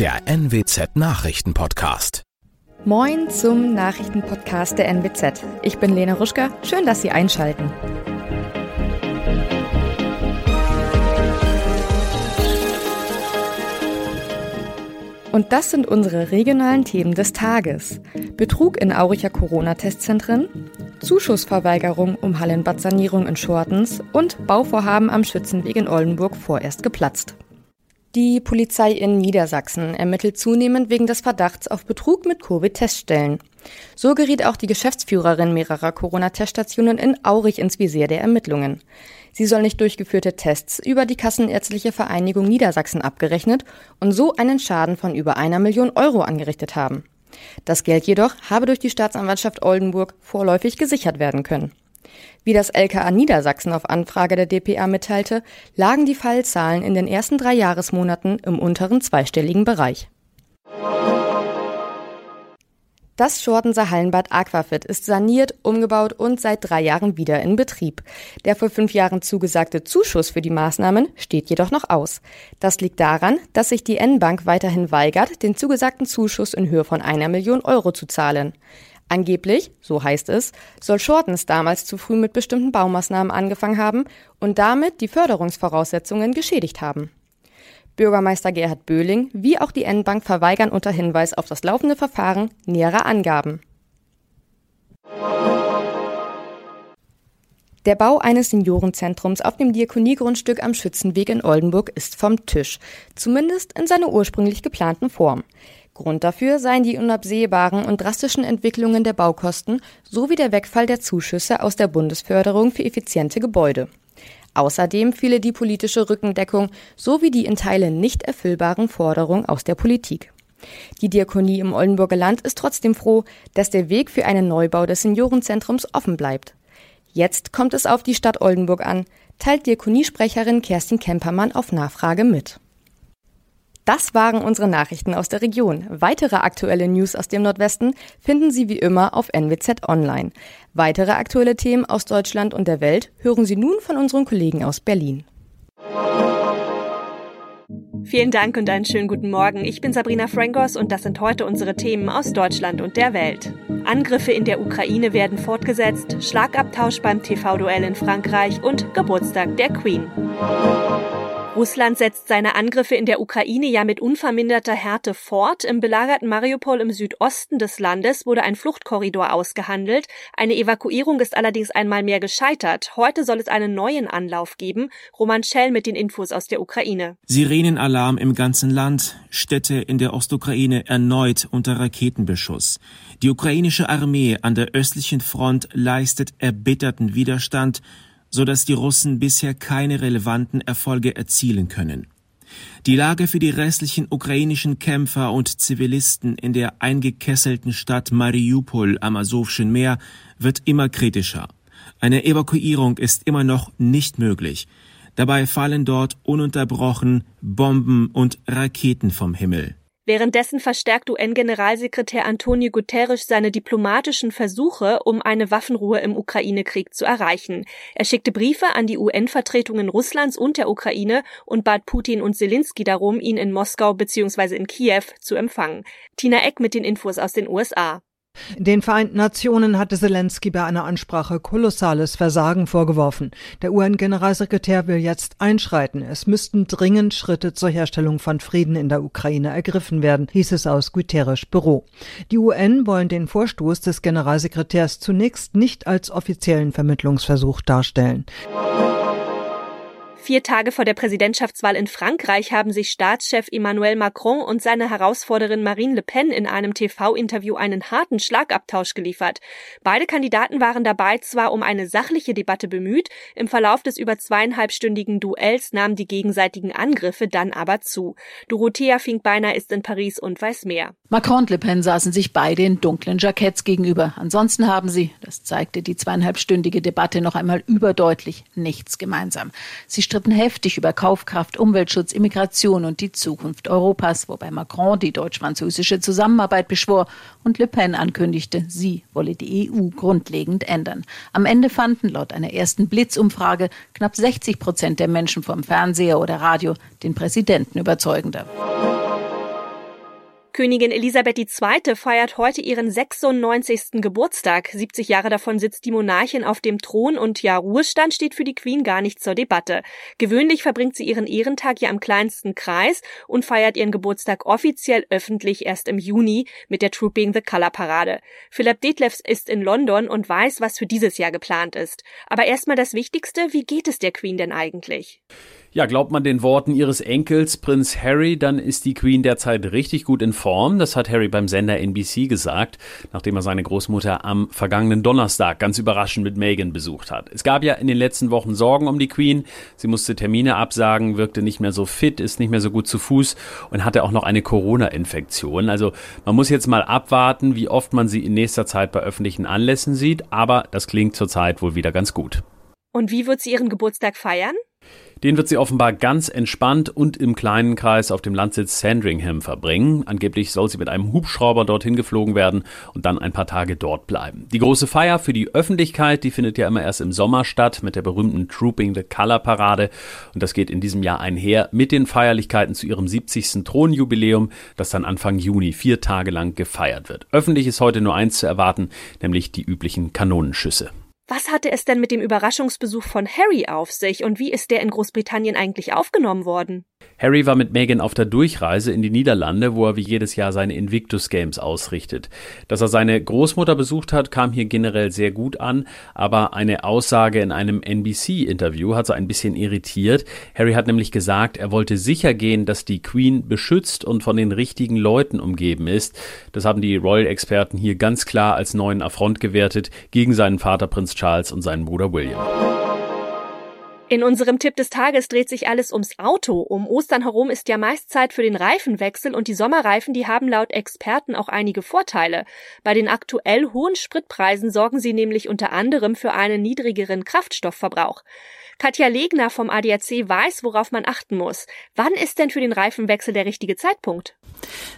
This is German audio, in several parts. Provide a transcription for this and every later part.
der NWZ Nachrichtenpodcast. Moin zum Nachrichtenpodcast der NWZ. Ich bin Lena Ruschka. Schön, dass Sie einschalten. Und das sind unsere regionalen Themen des Tages. Betrug in Auricher Corona-Testzentren, Zuschussverweigerung um Hallenbad-Sanierung in Schortens und Bauvorhaben am Schützenweg in Oldenburg vorerst geplatzt. Die Polizei in Niedersachsen ermittelt zunehmend wegen des Verdachts auf Betrug mit Covid-Teststellen. So geriet auch die Geschäftsführerin mehrerer Corona-Teststationen in Aurich ins Visier der Ermittlungen. Sie soll nicht durchgeführte Tests über die Kassenärztliche Vereinigung Niedersachsen abgerechnet und so einen Schaden von über einer Million Euro angerichtet haben. Das Geld jedoch habe durch die Staatsanwaltschaft Oldenburg vorläufig gesichert werden können. Wie das LKA Niedersachsen auf Anfrage der dpa mitteilte, lagen die Fallzahlen in den ersten drei Jahresmonaten im unteren zweistelligen Bereich. Das Schortenser Hallenbad Aquafit ist saniert, umgebaut und seit drei Jahren wieder in Betrieb. Der vor fünf Jahren zugesagte Zuschuss für die Maßnahmen steht jedoch noch aus. Das liegt daran, dass sich die N-Bank weiterhin weigert, den zugesagten Zuschuss in Höhe von einer Million Euro zu zahlen. Angeblich, so heißt es, soll Shortens damals zu früh mit bestimmten Baumaßnahmen angefangen haben und damit die Förderungsvoraussetzungen geschädigt haben. Bürgermeister Gerhard Böhling wie auch die N-Bank verweigern unter Hinweis auf das laufende Verfahren nähere Angaben. Der Bau eines Seniorenzentrums auf dem Diakoniegrundstück am Schützenweg in Oldenburg ist vom Tisch, zumindest in seiner ursprünglich geplanten Form. Grund dafür seien die unabsehbaren und drastischen Entwicklungen der Baukosten sowie der Wegfall der Zuschüsse aus der Bundesförderung für effiziente Gebäude. Außerdem fiele die politische Rückendeckung sowie die in Teilen nicht erfüllbaren Forderungen aus der Politik. Die Diakonie im Oldenburger Land ist trotzdem froh, dass der Weg für einen Neubau des Seniorenzentrums offen bleibt. Jetzt kommt es auf die Stadt Oldenburg an, teilt Diakoniesprecherin Kerstin Kempermann auf Nachfrage mit. Das waren unsere Nachrichten aus der Region. Weitere aktuelle News aus dem Nordwesten finden Sie wie immer auf NWZ Online. Weitere aktuelle Themen aus Deutschland und der Welt hören Sie nun von unseren Kollegen aus Berlin. Vielen Dank und einen schönen guten Morgen. Ich bin Sabrina Frankos und das sind heute unsere Themen aus Deutschland und der Welt. Angriffe in der Ukraine werden fortgesetzt, Schlagabtausch beim TV-Duell in Frankreich und Geburtstag der Queen. Russland setzt seine Angriffe in der Ukraine ja mit unverminderter Härte fort. Im belagerten Mariupol im Südosten des Landes wurde ein Fluchtkorridor ausgehandelt. Eine Evakuierung ist allerdings einmal mehr gescheitert. Heute soll es einen neuen Anlauf geben. Roman Schell mit den Infos aus der Ukraine. Sirenenalarm im ganzen Land. Städte in der Ostukraine erneut unter Raketenbeschuss. Die ukrainische Armee an der östlichen Front leistet erbitterten Widerstand so dass die Russen bisher keine relevanten Erfolge erzielen können. Die Lage für die restlichen ukrainischen Kämpfer und Zivilisten in der eingekesselten Stadt Mariupol am Asowschen Meer wird immer kritischer. Eine Evakuierung ist immer noch nicht möglich. Dabei fallen dort ununterbrochen Bomben und Raketen vom Himmel. Währenddessen verstärkt UN-Generalsekretär Antonio Guterres seine diplomatischen Versuche, um eine Waffenruhe im Ukraine-Krieg zu erreichen. Er schickte Briefe an die UN-Vertretungen Russlands und der Ukraine und bat Putin und Zelensky darum, ihn in Moskau bzw. in Kiew zu empfangen. Tina Eck mit den Infos aus den USA. Den Vereinten Nationen hatte Zelensky bei einer Ansprache kolossales Versagen vorgeworfen. Der UN-Generalsekretär will jetzt einschreiten. Es müssten dringend Schritte zur Herstellung von Frieden in der Ukraine ergriffen werden, hieß es aus Guterres Büro. Die UN wollen den Vorstoß des Generalsekretärs zunächst nicht als offiziellen Vermittlungsversuch darstellen. Vier Tage vor der Präsidentschaftswahl in Frankreich haben sich Staatschef Emmanuel Macron und seine Herausforderin Marine Le Pen in einem TV-Interview einen harten Schlagabtausch geliefert. Beide Kandidaten waren dabei zwar um eine sachliche Debatte bemüht, im Verlauf des über zweieinhalbstündigen Duells nahmen die gegenseitigen Angriffe dann aber zu. Dorothea Finkbeiner ist in Paris und weiß mehr. Macron und Le Pen saßen sich beide in dunklen Jacketts gegenüber. Ansonsten haben sie, das zeigte die zweieinhalbstündige Debatte noch einmal überdeutlich, nichts gemeinsam. Sie stritten heftig über Kaufkraft, Umweltschutz, Immigration und die Zukunft Europas, wobei Macron die deutsch-französische Zusammenarbeit beschwor und Le Pen ankündigte, sie wolle die EU grundlegend ändern. Am Ende fanden laut einer ersten Blitzumfrage knapp 60 Prozent der Menschen vom Fernseher oder Radio den Präsidenten überzeugender. Königin Elisabeth II. feiert heute ihren 96. Geburtstag. 70 Jahre davon sitzt die Monarchin auf dem Thron und ja, Ruhestand steht für die Queen gar nicht zur Debatte. Gewöhnlich verbringt sie ihren Ehrentag ja im kleinsten Kreis und feiert ihren Geburtstag offiziell öffentlich erst im Juni mit der Trooping the Color Parade. Philipp Detlefs ist in London und weiß, was für dieses Jahr geplant ist. Aber erstmal das Wichtigste, wie geht es der Queen denn eigentlich? Ja, glaubt man den Worten ihres Enkels Prinz Harry, dann ist die Queen derzeit richtig gut in Form. Das hat Harry beim Sender NBC gesagt, nachdem er seine Großmutter am vergangenen Donnerstag ganz überraschend mit Meghan besucht hat. Es gab ja in den letzten Wochen Sorgen um die Queen. Sie musste Termine absagen, wirkte nicht mehr so fit, ist nicht mehr so gut zu Fuß und hatte auch noch eine Corona-Infektion. Also man muss jetzt mal abwarten, wie oft man sie in nächster Zeit bei öffentlichen Anlässen sieht, aber das klingt zurzeit wohl wieder ganz gut. Und wie wird sie ihren Geburtstag feiern? Den wird sie offenbar ganz entspannt und im kleinen Kreis auf dem Landsitz Sandringham verbringen. Angeblich soll sie mit einem Hubschrauber dorthin geflogen werden und dann ein paar Tage dort bleiben. Die große Feier für die Öffentlichkeit, die findet ja immer erst im Sommer statt mit der berühmten Trooping the Color Parade und das geht in diesem Jahr einher mit den Feierlichkeiten zu ihrem 70. Thronjubiläum, das dann Anfang Juni vier Tage lang gefeiert wird. Öffentlich ist heute nur eins zu erwarten, nämlich die üblichen Kanonenschüsse. Was hatte es denn mit dem Überraschungsbesuch von Harry auf sich und wie ist der in Großbritannien eigentlich aufgenommen worden? Harry war mit Meghan auf der Durchreise in die Niederlande, wo er wie jedes Jahr seine Invictus Games ausrichtet. Dass er seine Großmutter besucht hat, kam hier generell sehr gut an, aber eine Aussage in einem NBC-Interview hat so ein bisschen irritiert. Harry hat nämlich gesagt, er wollte sicher gehen, dass die Queen beschützt und von den richtigen Leuten umgeben ist. Das haben die Royal-Experten hier ganz klar als neuen Affront gewertet gegen seinen Vater Prinz Charles und seinen Bruder William. In unserem Tipp des Tages dreht sich alles ums Auto. Um Ostern herum ist ja meist Zeit für den Reifenwechsel und die Sommerreifen, die haben laut Experten auch einige Vorteile. Bei den aktuell hohen Spritpreisen sorgen sie nämlich unter anderem für einen niedrigeren Kraftstoffverbrauch. Katja Legner vom ADAC weiß, worauf man achten muss. Wann ist denn für den Reifenwechsel der richtige Zeitpunkt?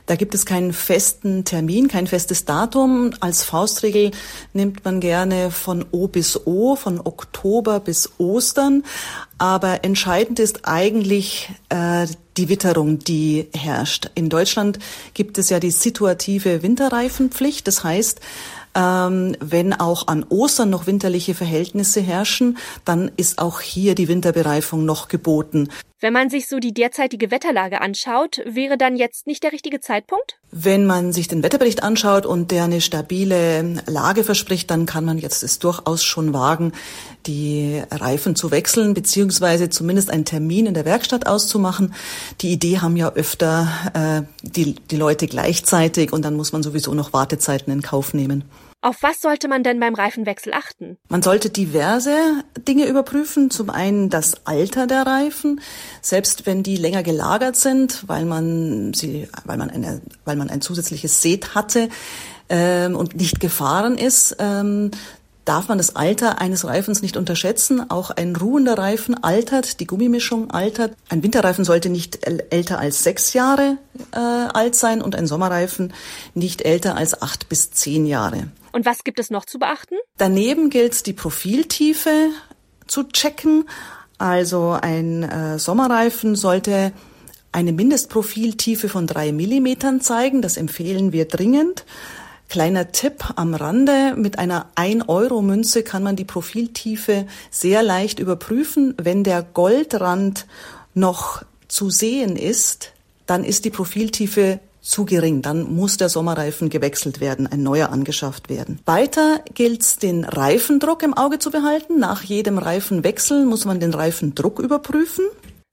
Da gibt es keinen festen Termin, kein festes Datum. Als Faustregel nimmt man gerne von O bis O, von Oktober bis Ostern. Aber entscheidend ist eigentlich äh, die Witterung, die herrscht. In Deutschland gibt es ja die situative Winterreifenpflicht. Das heißt, ähm, wenn auch an Ostern noch winterliche Verhältnisse herrschen, dann ist auch hier die Winterbereifung noch geboten. Wenn man sich so die derzeitige Wetterlage anschaut, wäre dann jetzt nicht der richtige Zeitpunkt? Wenn man sich den Wetterbericht anschaut und der eine stabile Lage verspricht, dann kann man jetzt es durchaus schon wagen, die Reifen zu wechseln, beziehungsweise zumindest einen Termin in der Werkstatt auszumachen. Die Idee haben ja öfter äh, die, die Leute gleichzeitig und dann muss man sowieso noch Wartezeiten in Kauf nehmen. Auf was sollte man denn beim Reifenwechsel achten? Man sollte diverse Dinge überprüfen. Zum einen das Alter der Reifen, selbst wenn die länger gelagert sind, weil man sie, weil man eine, weil man ein zusätzliches Set hatte ähm, und nicht gefahren ist. Darf man das Alter eines Reifens nicht unterschätzen. Auch ein ruhender Reifen altert, die Gummimischung altert. Ein Winterreifen sollte nicht älter als sechs Jahre äh, alt sein und ein Sommerreifen nicht älter als acht bis zehn Jahre. Und was gibt es noch zu beachten? Daneben gilt es, die Profiltiefe zu checken. Also ein äh, Sommerreifen sollte eine Mindestprofiltiefe von drei Millimetern zeigen. Das empfehlen wir dringend. Kleiner Tipp am Rande, mit einer 1-Euro-Münze kann man die Profiltiefe sehr leicht überprüfen. Wenn der Goldrand noch zu sehen ist, dann ist die Profiltiefe zu gering. Dann muss der Sommerreifen gewechselt werden, ein neuer angeschafft werden. Weiter gilt es, den Reifendruck im Auge zu behalten. Nach jedem Reifenwechsel muss man den Reifendruck überprüfen.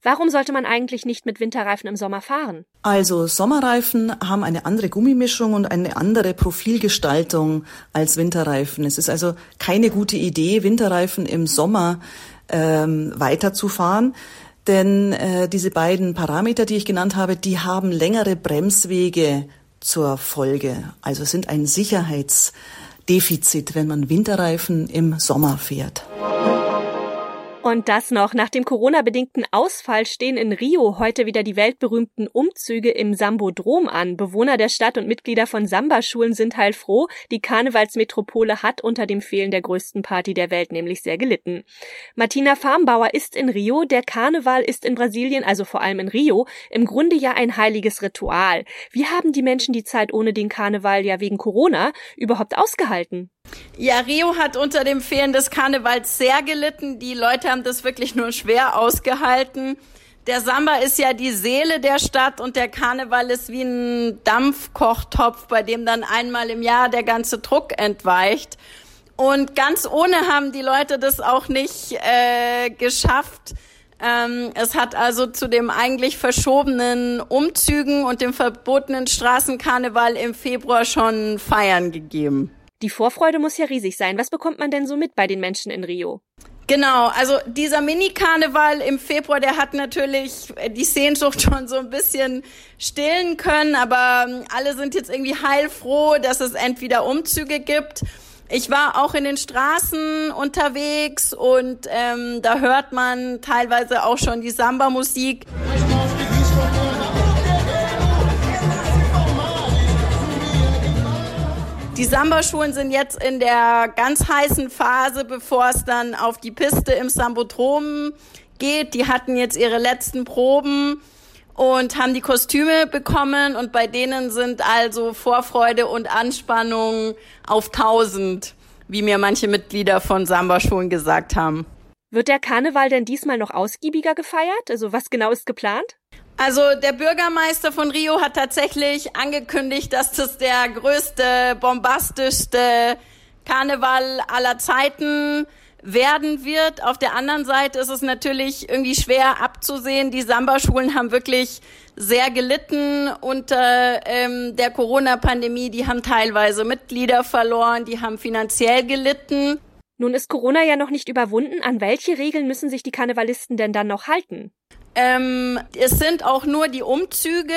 Warum sollte man eigentlich nicht mit Winterreifen im Sommer fahren? Also Sommerreifen haben eine andere Gummimischung und eine andere Profilgestaltung als Winterreifen. Es ist also keine gute Idee, Winterreifen im Sommer ähm, weiterzufahren. Denn äh, diese beiden Parameter, die ich genannt habe, die haben längere Bremswege zur Folge. Also sind ein Sicherheitsdefizit, wenn man Winterreifen im Sommer fährt. Und das noch. Nach dem Corona-bedingten Ausfall stehen in Rio heute wieder die weltberühmten Umzüge im Sambodrom an. Bewohner der Stadt und Mitglieder von Samba-Schulen sind heilfroh. Die Karnevalsmetropole hat unter dem Fehlen der größten Party der Welt nämlich sehr gelitten. Martina Farmbauer ist in Rio. Der Karneval ist in Brasilien, also vor allem in Rio, im Grunde ja ein heiliges Ritual. Wie haben die Menschen die Zeit ohne den Karneval ja wegen Corona überhaupt ausgehalten? Ja, Rio hat unter dem Fehlen des Karnevals sehr gelitten. Die Leute haben das wirklich nur schwer ausgehalten. Der Samba ist ja die Seele der Stadt und der Karneval ist wie ein Dampfkochtopf, bei dem dann einmal im Jahr der ganze Druck entweicht. Und ganz ohne haben die Leute das auch nicht äh, geschafft. Ähm, es hat also zu dem eigentlich verschobenen Umzügen und dem verbotenen Straßenkarneval im Februar schon Feiern gegeben. Die Vorfreude muss ja riesig sein. Was bekommt man denn so mit bei den Menschen in Rio? Genau, also dieser Mini-Karneval im Februar, der hat natürlich die Sehnsucht schon so ein bisschen stillen können, aber ähm, alle sind jetzt irgendwie heilfroh, dass es entweder Umzüge gibt. Ich war auch in den Straßen unterwegs und ähm, da hört man teilweise auch schon die Samba-Musik. Die Samba-Schulen sind jetzt in der ganz heißen Phase, bevor es dann auf die Piste im Sambodrom geht. Die hatten jetzt ihre letzten Proben und haben die Kostüme bekommen und bei denen sind also Vorfreude und Anspannung auf 1000, wie mir manche Mitglieder von Samba-Schulen gesagt haben. Wird der Karneval denn diesmal noch ausgiebiger gefeiert? Also was genau ist geplant? Also der Bürgermeister von Rio hat tatsächlich angekündigt, dass das der größte, bombastischste Karneval aller Zeiten werden wird. Auf der anderen Seite ist es natürlich irgendwie schwer abzusehen. Die Samba-Schulen haben wirklich sehr gelitten unter ähm, der Corona-Pandemie. Die haben teilweise Mitglieder verloren, die haben finanziell gelitten. Nun ist Corona ja noch nicht überwunden. An welche Regeln müssen sich die Karnevalisten denn dann noch halten? Ähm, es sind auch nur die Umzüge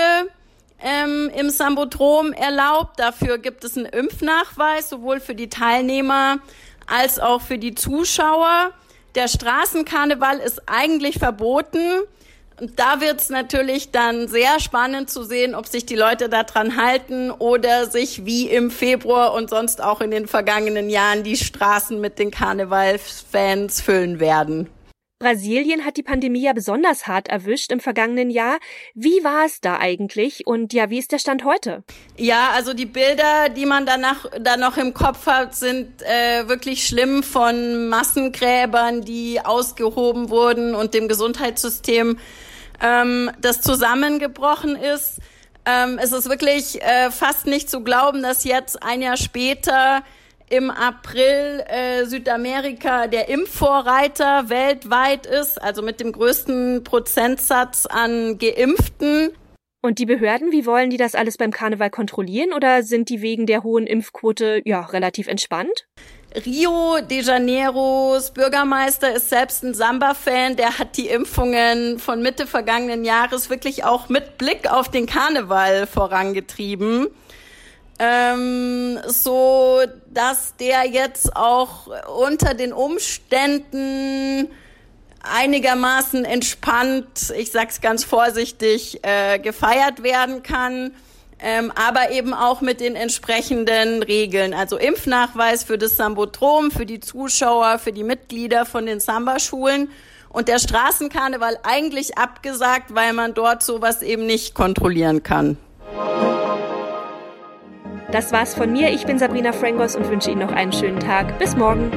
ähm, im Sambodrom erlaubt. Dafür gibt es einen Impfnachweis, sowohl für die Teilnehmer als auch für die Zuschauer. Der Straßenkarneval ist eigentlich verboten. Da wird es natürlich dann sehr spannend zu sehen, ob sich die Leute daran halten oder sich wie im Februar und sonst auch in den vergangenen Jahren die Straßen mit den Karnevalsfans füllen werden. Brasilien hat die Pandemie ja besonders hart erwischt im vergangenen Jahr. Wie war es da eigentlich und ja, wie ist der Stand heute? Ja, also die Bilder, die man danach da noch im Kopf hat, sind äh, wirklich schlimm von Massengräbern, die ausgehoben wurden und dem Gesundheitssystem, ähm, das zusammengebrochen ist. Ähm, es ist wirklich äh, fast nicht zu glauben, dass jetzt ein Jahr später im April äh, Südamerika der Impfvorreiter weltweit ist, also mit dem größten Prozentsatz an Geimpften. Und die Behörden, wie wollen die das alles beim Karneval kontrollieren oder sind die wegen der hohen Impfquote ja relativ entspannt? Rio de Janeiros Bürgermeister ist selbst ein Samba-Fan. Der hat die Impfungen von Mitte vergangenen Jahres wirklich auch mit Blick auf den Karneval vorangetrieben ähm, so dass der jetzt auch unter den Umständen einigermaßen entspannt, ich sag's ganz vorsichtig, äh, gefeiert werden kann. Ähm, aber eben auch mit den entsprechenden Regeln. Also Impfnachweis für das Sambotrom, für die Zuschauer, für die Mitglieder von den Samba-Schulen und der Straßenkarneval eigentlich abgesagt, weil man dort sowas eben nicht kontrollieren kann. Das war's von mir. Ich bin Sabrina Frangos und wünsche Ihnen noch einen schönen Tag. Bis morgen.